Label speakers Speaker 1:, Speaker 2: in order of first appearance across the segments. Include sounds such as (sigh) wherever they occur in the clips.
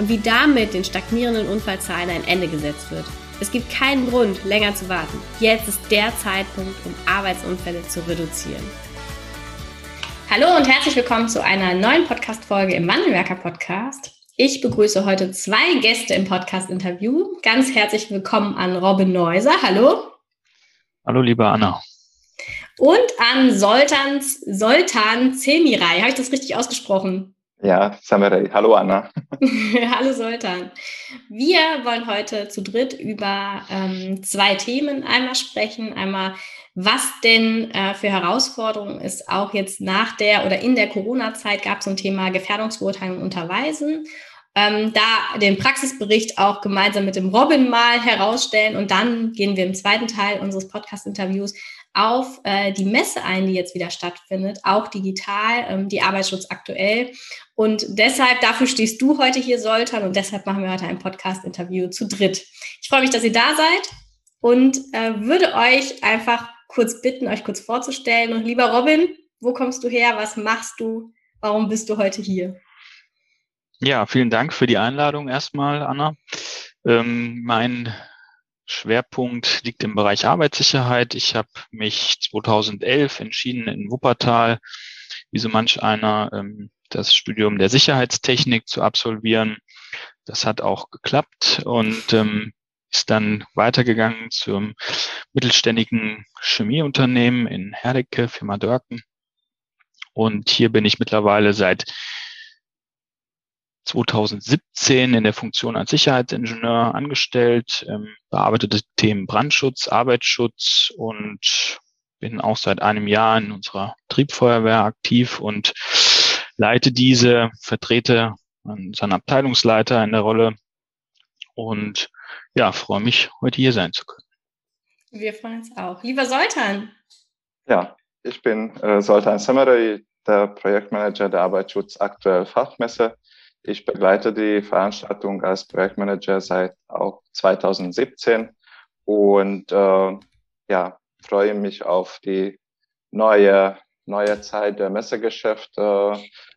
Speaker 1: und wie damit den stagnierenden Unfallzahlen ein Ende gesetzt wird. Es gibt keinen Grund, länger zu warten. Jetzt ist der Zeitpunkt, um Arbeitsunfälle zu reduzieren. Hallo und herzlich willkommen zu einer neuen Podcast-Folge im Wandelwerker Podcast. Ich begrüße heute zwei Gäste im Podcast-Interview. Ganz herzlich willkommen an Robin Neuser. Hallo.
Speaker 2: Hallo, liebe Anna.
Speaker 1: Und an Soltan, Soltan Zemirai. Habe ich das richtig ausgesprochen?
Speaker 3: Ja, Samurai. Hallo Anna. (laughs)
Speaker 1: Hallo Soltan. Wir wollen heute zu dritt über ähm, zwei Themen einmal sprechen. Einmal, was denn äh, für Herausforderungen es auch jetzt nach der oder in der Corona-Zeit gab zum Thema Gefährdungsbeurteilung unterweisen. Ähm, da den Praxisbericht auch gemeinsam mit dem Robin mal herausstellen und dann gehen wir im zweiten Teil unseres Podcast-Interviews auf äh, die Messe ein, die jetzt wieder stattfindet, auch digital, ähm, die Arbeitsschutz aktuell. Und deshalb, dafür stehst du heute hier, Soltan, und deshalb machen wir heute ein Podcast-Interview zu dritt. Ich freue mich, dass ihr da seid und äh, würde euch einfach kurz bitten, euch kurz vorzustellen. Und lieber Robin, wo kommst du her? Was machst du? Warum bist du heute hier?
Speaker 2: Ja, vielen Dank für die Einladung erstmal, Anna. Ähm, mein Schwerpunkt liegt im Bereich Arbeitssicherheit. Ich habe mich 2011 entschieden, in Wuppertal, wie so manch einer, ähm, das Studium der Sicherheitstechnik zu absolvieren. Das hat auch geklappt und ähm, ist dann weitergegangen zum mittelständigen Chemieunternehmen in Herdecke, Firma Dörken. Und hier bin ich mittlerweile seit 2017 in der Funktion als Sicherheitsingenieur angestellt, ähm, bearbeitete Themen Brandschutz, Arbeitsschutz und bin auch seit einem Jahr in unserer Triebfeuerwehr aktiv und leite diese, vertrete unseren Abteilungsleiter in der Rolle und ja, freue mich, heute hier sein zu können.
Speaker 1: Wir freuen uns auch. Lieber Soltan.
Speaker 3: Ja, ich bin äh, Soltan Samurai, der Projektmanager der Arbeitsschutz aktuell Fachmesse ich begleite die Veranstaltung als Projektmanager seit auch 2017 und äh, ja, freue mich auf die neue, neue Zeit der Messegeschäft. Äh,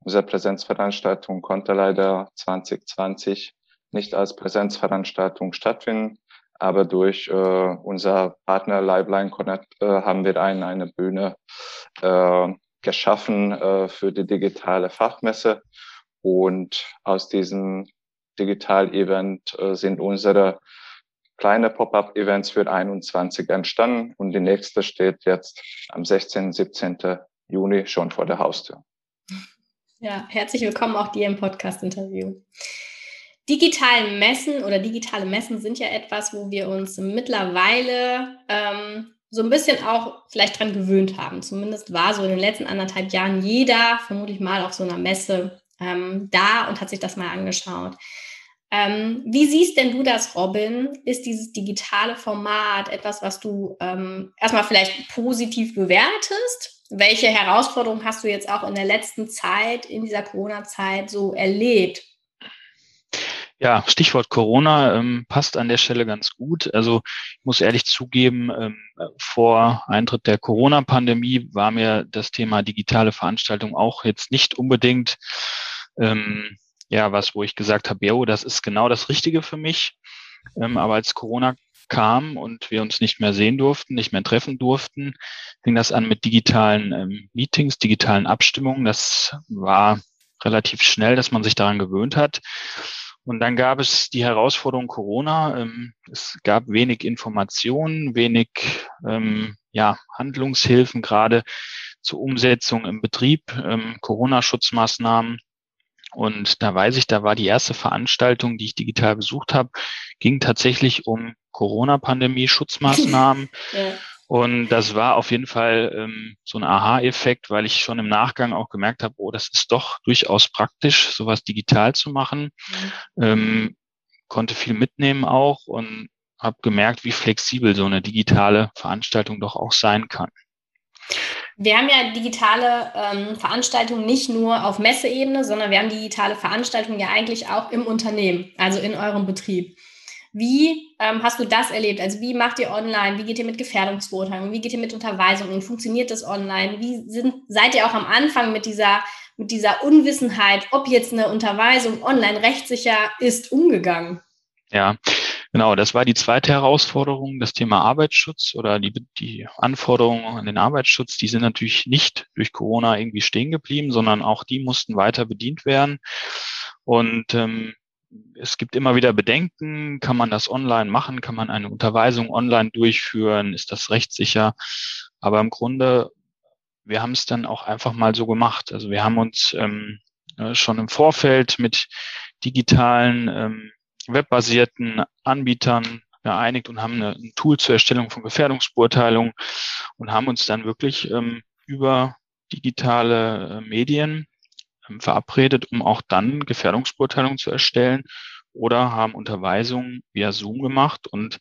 Speaker 3: unsere Präsenzveranstaltung konnte leider 2020 nicht als Präsenzveranstaltung stattfinden, aber durch äh, unser Partner Liveline Connect äh, haben wir eine, eine Bühne äh, geschaffen äh, für die digitale Fachmesse. Und aus diesem Digital-Event äh, sind unsere kleine Pop-up-Events für 21 entstanden und die nächste steht jetzt am 16. 17. Juni schon vor der Haustür.
Speaker 1: Ja, herzlich willkommen auch dir im Podcast-Interview. Digitale Messen oder digitale Messen sind ja etwas, wo wir uns mittlerweile ähm, so ein bisschen auch vielleicht dran gewöhnt haben. Zumindest war so in den letzten anderthalb Jahren jeder, vermutlich mal auf so einer Messe ähm, da und hat sich das mal angeschaut. Ähm, wie siehst denn du das, Robin? Ist dieses digitale Format etwas, was du ähm, erstmal vielleicht positiv bewertest? Welche Herausforderungen hast du jetzt auch in der letzten Zeit, in dieser Corona-Zeit so erlebt?
Speaker 2: Ja, Stichwort Corona ähm, passt an der Stelle ganz gut. Also ich muss ehrlich zugeben, ähm, vor Eintritt der Corona-Pandemie war mir das Thema digitale Veranstaltung auch jetzt nicht unbedingt ähm, ja was, wo ich gesagt habe, jo, das ist genau das Richtige für mich. Ähm, aber als Corona kam und wir uns nicht mehr sehen durften, nicht mehr treffen durften, fing das an mit digitalen ähm, Meetings, digitalen Abstimmungen. Das war relativ schnell, dass man sich daran gewöhnt hat. Und dann gab es die Herausforderung Corona. Ähm, es gab wenig Informationen, wenig ähm, ja, Handlungshilfen, gerade zur Umsetzung im Betrieb, ähm, Corona-Schutzmaßnahmen. Und da weiß ich, da war die erste Veranstaltung, die ich digital besucht habe, ging tatsächlich um Corona-Pandemie, Schutzmaßnahmen. (laughs) ja. Und das war auf jeden Fall ähm, so ein Aha-Effekt, weil ich schon im Nachgang auch gemerkt habe, oh, das ist doch durchaus praktisch, sowas digital zu machen. Mhm. Ähm, konnte viel mitnehmen auch und habe gemerkt, wie flexibel so eine digitale Veranstaltung doch auch sein kann.
Speaker 1: Wir haben ja digitale ähm, Veranstaltungen nicht nur auf Messeebene, sondern wir haben digitale Veranstaltungen ja eigentlich auch im Unternehmen, also in eurem Betrieb. Wie ähm, hast du das erlebt? Also wie macht ihr online? Wie geht ihr mit Gefährdungsbeurteilung? Wie geht ihr mit Unterweisungen? Funktioniert das online? Wie sind, seid ihr auch am Anfang mit dieser, mit dieser Unwissenheit, ob jetzt eine Unterweisung online rechtssicher ist, umgegangen?
Speaker 2: Ja, genau. Das war die zweite Herausforderung, das Thema Arbeitsschutz oder die, die Anforderungen an den Arbeitsschutz. Die sind natürlich nicht durch Corona irgendwie stehen geblieben, sondern auch die mussten weiter bedient werden. Und ähm, es gibt immer wieder Bedenken. Kann man das online machen? Kann man eine Unterweisung online durchführen? Ist das rechtssicher? Aber im Grunde, wir haben es dann auch einfach mal so gemacht. Also wir haben uns ähm, äh, schon im Vorfeld mit digitalen, ähm, webbasierten Anbietern geeinigt und haben eine, ein Tool zur Erstellung von Gefährdungsbeurteilungen und haben uns dann wirklich ähm, über digitale äh, Medien verabredet, um auch dann Gefährdungsbeurteilungen zu erstellen oder haben Unterweisungen via Zoom gemacht und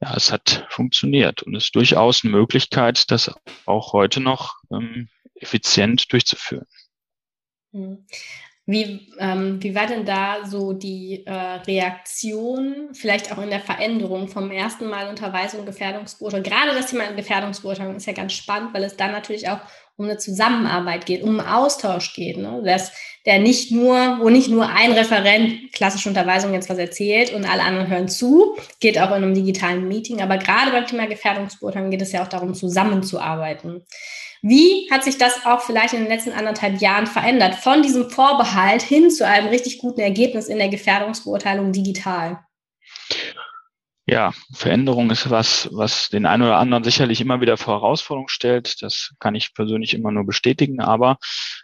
Speaker 2: ja, es hat funktioniert und ist durchaus eine Möglichkeit, das auch heute noch ähm, effizient durchzuführen.
Speaker 1: Wie, ähm, wie war denn da so die äh, Reaktion, vielleicht auch in der Veränderung vom ersten Mal Unterweisung, Gefährdungsbeurteilung? Gerade das Thema Gefährdungsbeurteilung ist ja ganz spannend, weil es dann natürlich auch um eine Zusammenarbeit geht, um einen Austausch geht. Ne? Dass der nicht nur, wo nicht nur ein Referent klassische Unterweisung jetzt was erzählt und alle anderen hören zu, geht auch in einem digitalen Meeting. Aber gerade beim Thema Gefährdungsbeurteilung geht es ja auch darum, zusammenzuarbeiten. Wie hat sich das auch vielleicht in den letzten anderthalb Jahren verändert, von diesem Vorbehalt hin zu einem richtig guten Ergebnis in der Gefährdungsbeurteilung digital?
Speaker 2: Ja, Veränderung ist was, was den einen oder anderen sicherlich immer wieder vor Herausforderungen stellt. Das kann ich persönlich immer nur bestätigen. Aber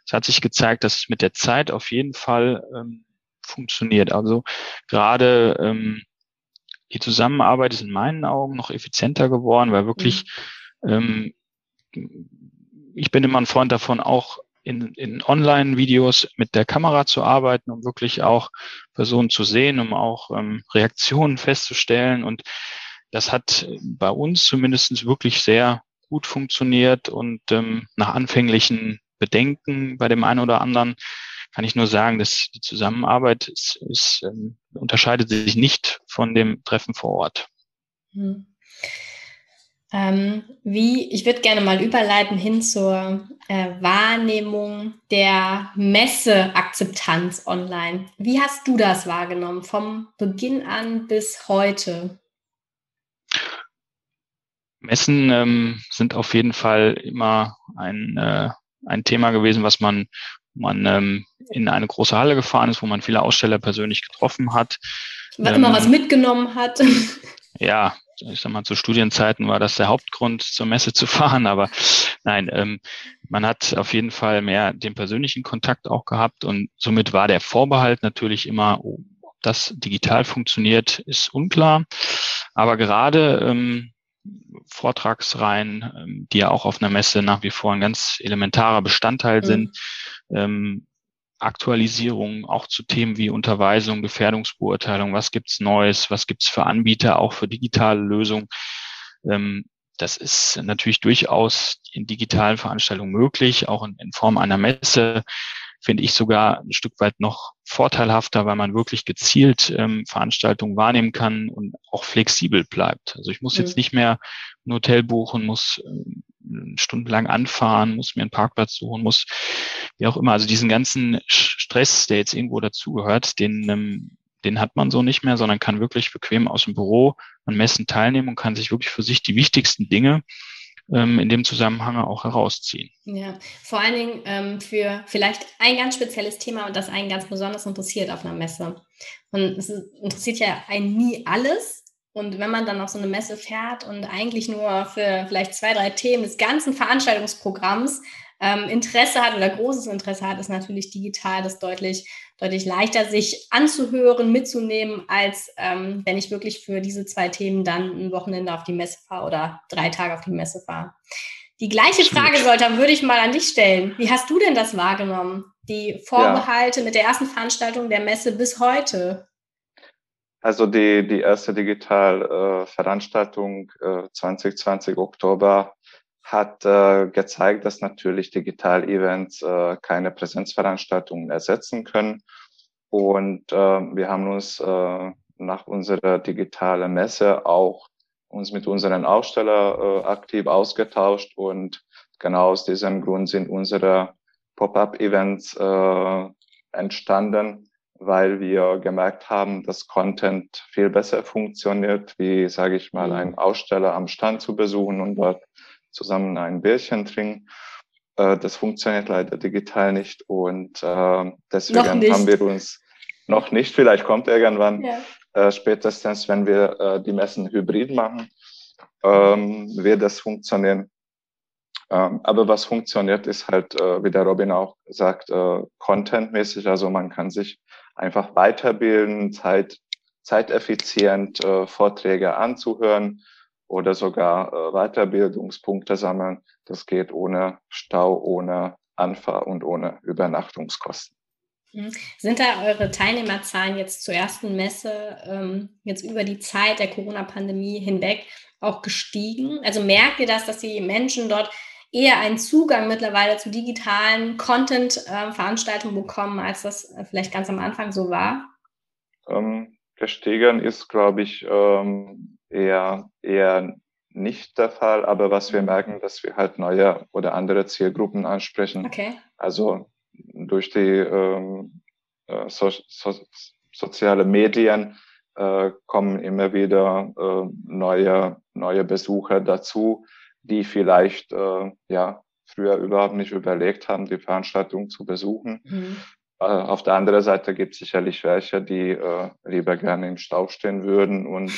Speaker 2: es hat sich gezeigt, dass es mit der Zeit auf jeden Fall ähm, funktioniert. Also gerade ähm, die Zusammenarbeit ist in meinen Augen noch effizienter geworden, weil wirklich mhm. ähm, ich bin immer ein Freund davon, auch in, in Online-Videos mit der Kamera zu arbeiten, um wirklich auch Personen zu sehen, um auch ähm, Reaktionen festzustellen. Und das hat bei uns zumindest wirklich sehr gut funktioniert und ähm, nach anfänglichen Bedenken bei dem einen oder anderen kann ich nur sagen, dass die Zusammenarbeit ist, ist, ähm, unterscheidet sich nicht von dem Treffen vor Ort. Hm.
Speaker 1: Ähm, wie, ich würde gerne mal überleiten hin zur äh, Wahrnehmung der Messeakzeptanz online. Wie hast du das wahrgenommen vom Beginn an bis heute?
Speaker 2: Messen ähm, sind auf jeden Fall immer ein, äh, ein Thema gewesen, was man, man ähm, in eine große Halle gefahren ist, wo man viele Aussteller persönlich getroffen hat.
Speaker 1: Was ähm, immer was mitgenommen hat.
Speaker 2: Ja, ich sag mal, zu Studienzeiten war das der Hauptgrund, zur Messe zu (laughs) fahren, aber nein, ähm, man hat auf jeden Fall mehr den persönlichen Kontakt auch gehabt und somit war der Vorbehalt natürlich immer, oh, ob das digital funktioniert, ist unklar. Aber gerade ähm, Vortragsreihen, ähm, die ja auch auf einer Messe nach wie vor ein ganz elementarer Bestandteil mhm. sind, ähm, Aktualisierung auch zu Themen wie Unterweisung, Gefährdungsbeurteilung, was gibt's Neues, was gibt's für Anbieter, auch für digitale Lösungen. Ähm, das ist natürlich durchaus in digitalen Veranstaltungen möglich, auch in, in Form einer Messe finde ich sogar ein Stück weit noch vorteilhafter, weil man wirklich gezielt ähm, Veranstaltungen wahrnehmen kann und auch flexibel bleibt. Also ich muss mhm. jetzt nicht mehr ein Hotel buchen, muss ähm, stundenlang anfahren, muss mir einen Parkplatz suchen, muss wie auch immer. Also diesen ganzen Stress, der jetzt irgendwo dazugehört, den ähm, den hat man so nicht mehr, sondern kann wirklich bequem aus dem Büro an Messen teilnehmen und kann sich wirklich für sich die wichtigsten Dinge ähm, in dem Zusammenhang auch herausziehen.
Speaker 1: Ja, vor allen Dingen ähm, für vielleicht ein ganz spezielles Thema und das einen ganz besonders interessiert auf einer Messe. Und es interessiert ja einen nie alles. Und wenn man dann auf so eine Messe fährt und eigentlich nur für vielleicht zwei, drei Themen des ganzen Veranstaltungsprogramms ähm, Interesse hat oder großes Interesse hat, ist natürlich digital das deutlich, deutlich leichter, sich anzuhören, mitzunehmen, als ähm, wenn ich wirklich für diese zwei Themen dann ein Wochenende auf die Messe fahre oder drei Tage auf die Messe fahre. Die gleiche Frage, sollte, würde ich mal an dich stellen. Wie hast du denn das wahrgenommen? Die Vorbehalte ja. mit der ersten Veranstaltung der Messe bis heute?
Speaker 3: Also die, die erste Digital-Veranstaltung äh, 2020 Oktober hat äh, gezeigt, dass natürlich Digital-Events äh, keine Präsenzveranstaltungen ersetzen können. Und äh, wir haben uns äh, nach unserer digitalen Messe auch uns mit unseren Aussteller äh, aktiv ausgetauscht und genau aus diesem Grund sind unsere Pop-up-Events äh, entstanden, weil wir gemerkt haben, dass Content viel besser funktioniert, wie, sage ich mal, ein Aussteller am Stand zu besuchen und dort zusammen ein Bierchen trinken. Äh, das funktioniert leider digital nicht und äh, deswegen nicht. haben wir uns noch nicht, vielleicht kommt irgendwann, ja. äh, spätestens wenn wir äh, die Messen hybrid machen, ähm, wird das funktionieren. Ähm, aber was funktioniert, ist halt, äh, wie der Robin auch sagt, äh, contentmäßig. Also man kann sich einfach weiterbilden, Zeit, zeiteffizient äh, Vorträge anzuhören oder sogar Weiterbildungspunkte sammeln. Das geht ohne Stau, ohne Anfahr und ohne Übernachtungskosten.
Speaker 1: Mhm. Sind da eure Teilnehmerzahlen jetzt zur ersten Messe ähm, jetzt über die Zeit der Corona-Pandemie hinweg auch gestiegen? Also merkt ihr das, dass die Menschen dort eher einen Zugang mittlerweile zu digitalen Content-Veranstaltungen bekommen, als das äh, vielleicht ganz am Anfang so war?
Speaker 3: Ähm, gestiegen ist, glaube ich, ähm, eher, eher nicht der Fall, aber was wir merken, dass wir halt neue oder andere Zielgruppen ansprechen. Okay. Also durch die ähm, äh, so, so, soziale Medien äh, kommen immer wieder äh, neue, neue Besucher dazu, die vielleicht äh, ja früher überhaupt nicht überlegt haben, die Veranstaltung zu besuchen. Mhm. Äh, auf der anderen Seite gibt es sicherlich welche, die äh, lieber gerne im Stau stehen würden und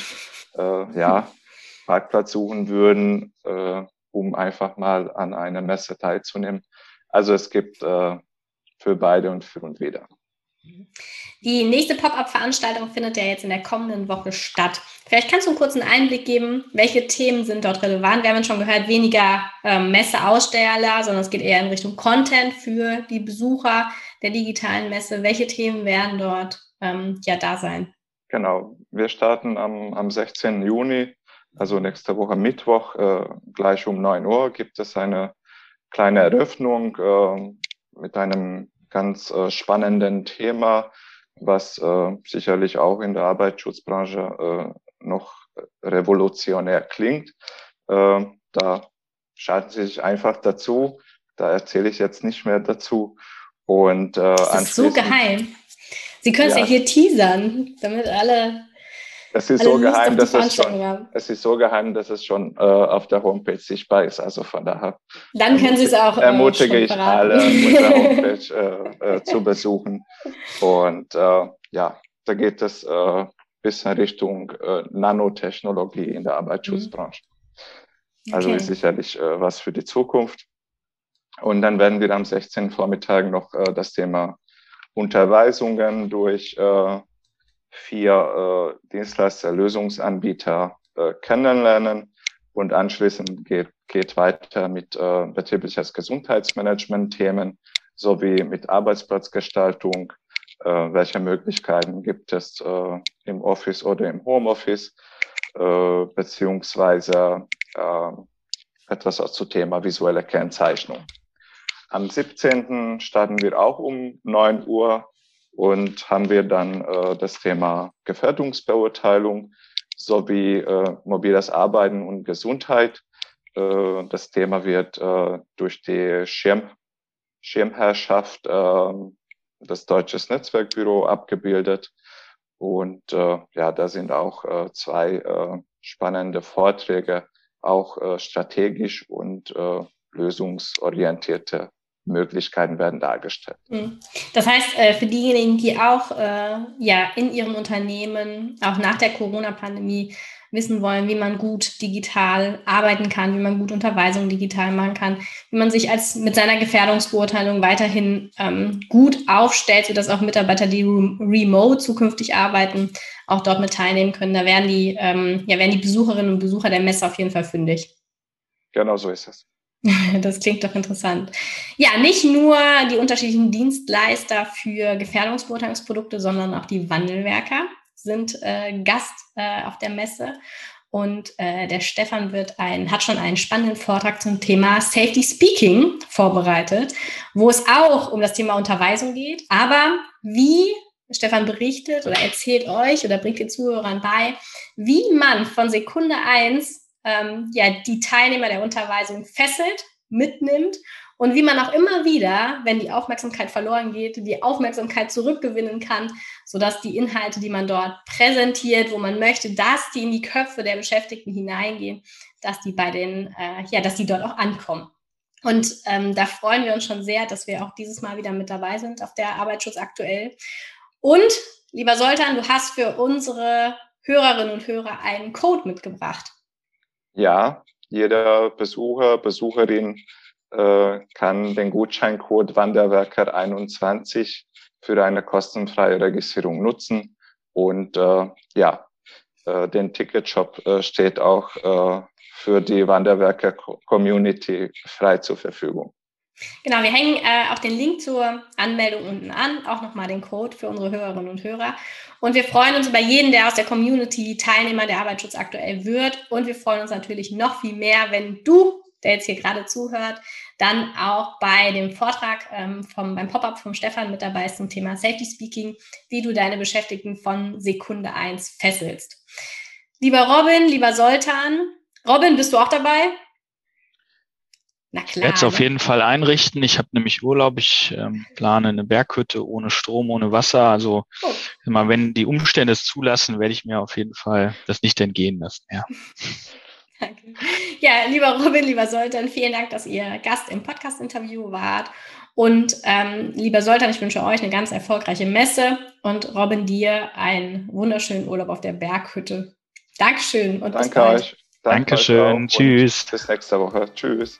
Speaker 3: äh, ja, (laughs) Parkplatz suchen würden, äh, um einfach mal an einer Messe teilzunehmen. Also es gibt äh, für beide und für und wieder.
Speaker 1: Die nächste Pop-up-Veranstaltung findet ja jetzt in der kommenden Woche statt. Vielleicht kannst du einen kurzen Einblick geben, welche Themen sind dort relevant? Wir haben schon gehört, weniger ähm, Messe-Aussteller, sondern es geht eher in Richtung Content für die Besucher der digitalen Messe. Welche Themen werden dort ähm, ja da sein?
Speaker 3: Genau, wir starten am, am 16. Juni, also nächste Woche Mittwoch, äh, gleich um 9 Uhr gibt es eine kleine Eröffnung äh, mit einem ganz äh, spannenden Thema, was äh, sicherlich auch in der Arbeitsschutzbranche äh, noch revolutionär klingt. Äh, da schalten Sie sich einfach dazu. Da erzähle ich jetzt nicht mehr dazu. Und,
Speaker 1: äh, das ist so geheim. Sie können es ja. ja hier teasern, damit alle
Speaker 3: es ist, so geheim, dass es, schon, es ist so geheim, dass es schon äh, auf der Homepage sichtbar ist. Also von daher
Speaker 1: Dann können Sie es auch. Äh,
Speaker 3: ermutige ich alle, unsere (laughs) Homepage äh, äh, zu besuchen. Und äh, ja, da geht es äh, bis in Richtung äh, Nanotechnologie in der Arbeitsschutzbranche. Mhm. Also ist sicherlich äh, was für die Zukunft. Und dann werden wir am 16. Vormittag noch äh, das Thema Unterweisungen durch äh, vier äh, Dienstleister, Lösungsanbieter äh, kennenlernen und anschließend geht, geht weiter mit äh, betriebliches Gesundheitsmanagement-Themen sowie mit Arbeitsplatzgestaltung. Äh, welche Möglichkeiten gibt es äh, im Office oder im Homeoffice, äh, beziehungsweise äh, etwas zu Thema visuelle Kennzeichnung. Am 17. starten wir auch um 9 Uhr und haben wir dann äh, das Thema Gefährdungsbeurteilung sowie äh, mobiles Arbeiten und Gesundheit. Äh, das Thema wird äh, durch die Schirm, Schirmherrschaft äh, des Deutsches Netzwerkbüro abgebildet. Und äh, ja, da sind auch äh, zwei äh, spannende Vorträge, auch äh, strategisch und äh, lösungsorientierte Möglichkeiten werden dargestellt. Hm.
Speaker 1: Das heißt, äh, für diejenigen, die auch äh, ja in ihrem Unternehmen auch nach der Corona-Pandemie wissen wollen, wie man gut digital arbeiten kann, wie man gut Unterweisung digital machen kann, wie man sich als mit seiner Gefährdungsbeurteilung weiterhin ähm, gut aufstellt, sodass auch Mitarbeiter, die remote zukünftig arbeiten, auch dort mit teilnehmen können. Da werden die, ähm, ja, werden die Besucherinnen und Besucher der Messe auf jeden Fall fündig.
Speaker 3: Genau so ist es. (laughs)
Speaker 1: Das klingt doch interessant. Ja, nicht nur die unterschiedlichen Dienstleister für Gefährdungsbeurteilungsprodukte, sondern auch die Wandelwerker sind äh, Gast äh, auf der Messe. Und äh, der Stefan wird ein, hat schon einen spannenden Vortrag zum Thema Safety Speaking vorbereitet, wo es auch um das Thema Unterweisung geht. Aber wie Stefan berichtet oder erzählt euch oder bringt den Zuhörern bei, wie man von Sekunde eins ähm, ja, die Teilnehmer der Unterweisung fesselt, mitnimmt und wie man auch immer wieder, wenn die Aufmerksamkeit verloren geht, die Aufmerksamkeit zurückgewinnen kann, sodass die Inhalte, die man dort präsentiert, wo man möchte, dass die in die Köpfe der Beschäftigten hineingehen, dass die bei den, äh, ja, dass die dort auch ankommen. Und ähm, da freuen wir uns schon sehr, dass wir auch dieses Mal wieder mit dabei sind auf der Arbeitsschutz aktuell. Und lieber Soltan, du hast für unsere Hörerinnen und Hörer einen Code mitgebracht.
Speaker 3: Ja, jeder Besucher, Besucherin äh, kann den Gutscheincode Wanderwerker 21 für eine kostenfreie Registrierung nutzen. Und äh, ja, äh, den Ticketshop äh, steht auch äh, für die Wanderwerker Community frei zur Verfügung.
Speaker 1: Genau, wir hängen äh, auch den Link zur Anmeldung unten an, auch nochmal den Code für unsere Hörerinnen und Hörer. Und wir freuen uns über jeden, der aus der Community Teilnehmer der Arbeitsschutz aktuell wird. Und wir freuen uns natürlich noch viel mehr, wenn du, der jetzt hier gerade zuhört, dann auch bei dem Vortrag ähm, vom, beim Pop-up vom Stefan mit dabei ist zum Thema Safety Speaking, wie du deine Beschäftigten von Sekunde eins fesselst. Lieber Robin, lieber Soltan, Robin, bist du auch dabei?
Speaker 2: Na klar. Ich werde es auf ne? jeden Fall einrichten. Ich habe nämlich Urlaub. Ich ähm, plane eine Berghütte ohne Strom, ohne Wasser. Also oh. immer, wenn die Umstände es zulassen, werde ich mir auf jeden Fall das nicht entgehen lassen. Ja. (laughs)
Speaker 1: Danke. Ja, lieber Robin, lieber Soltan, vielen Dank, dass ihr Gast im Podcast-Interview wart. Und ähm, lieber Soltan, ich wünsche euch eine ganz erfolgreiche Messe und Robin dir einen wunderschönen Urlaub auf der Berghütte. Dankeschön
Speaker 3: und Danke bis bald. Euch.
Speaker 2: Danke Dankeschön. Tschüss.
Speaker 3: Bis nächste Woche. Tschüss.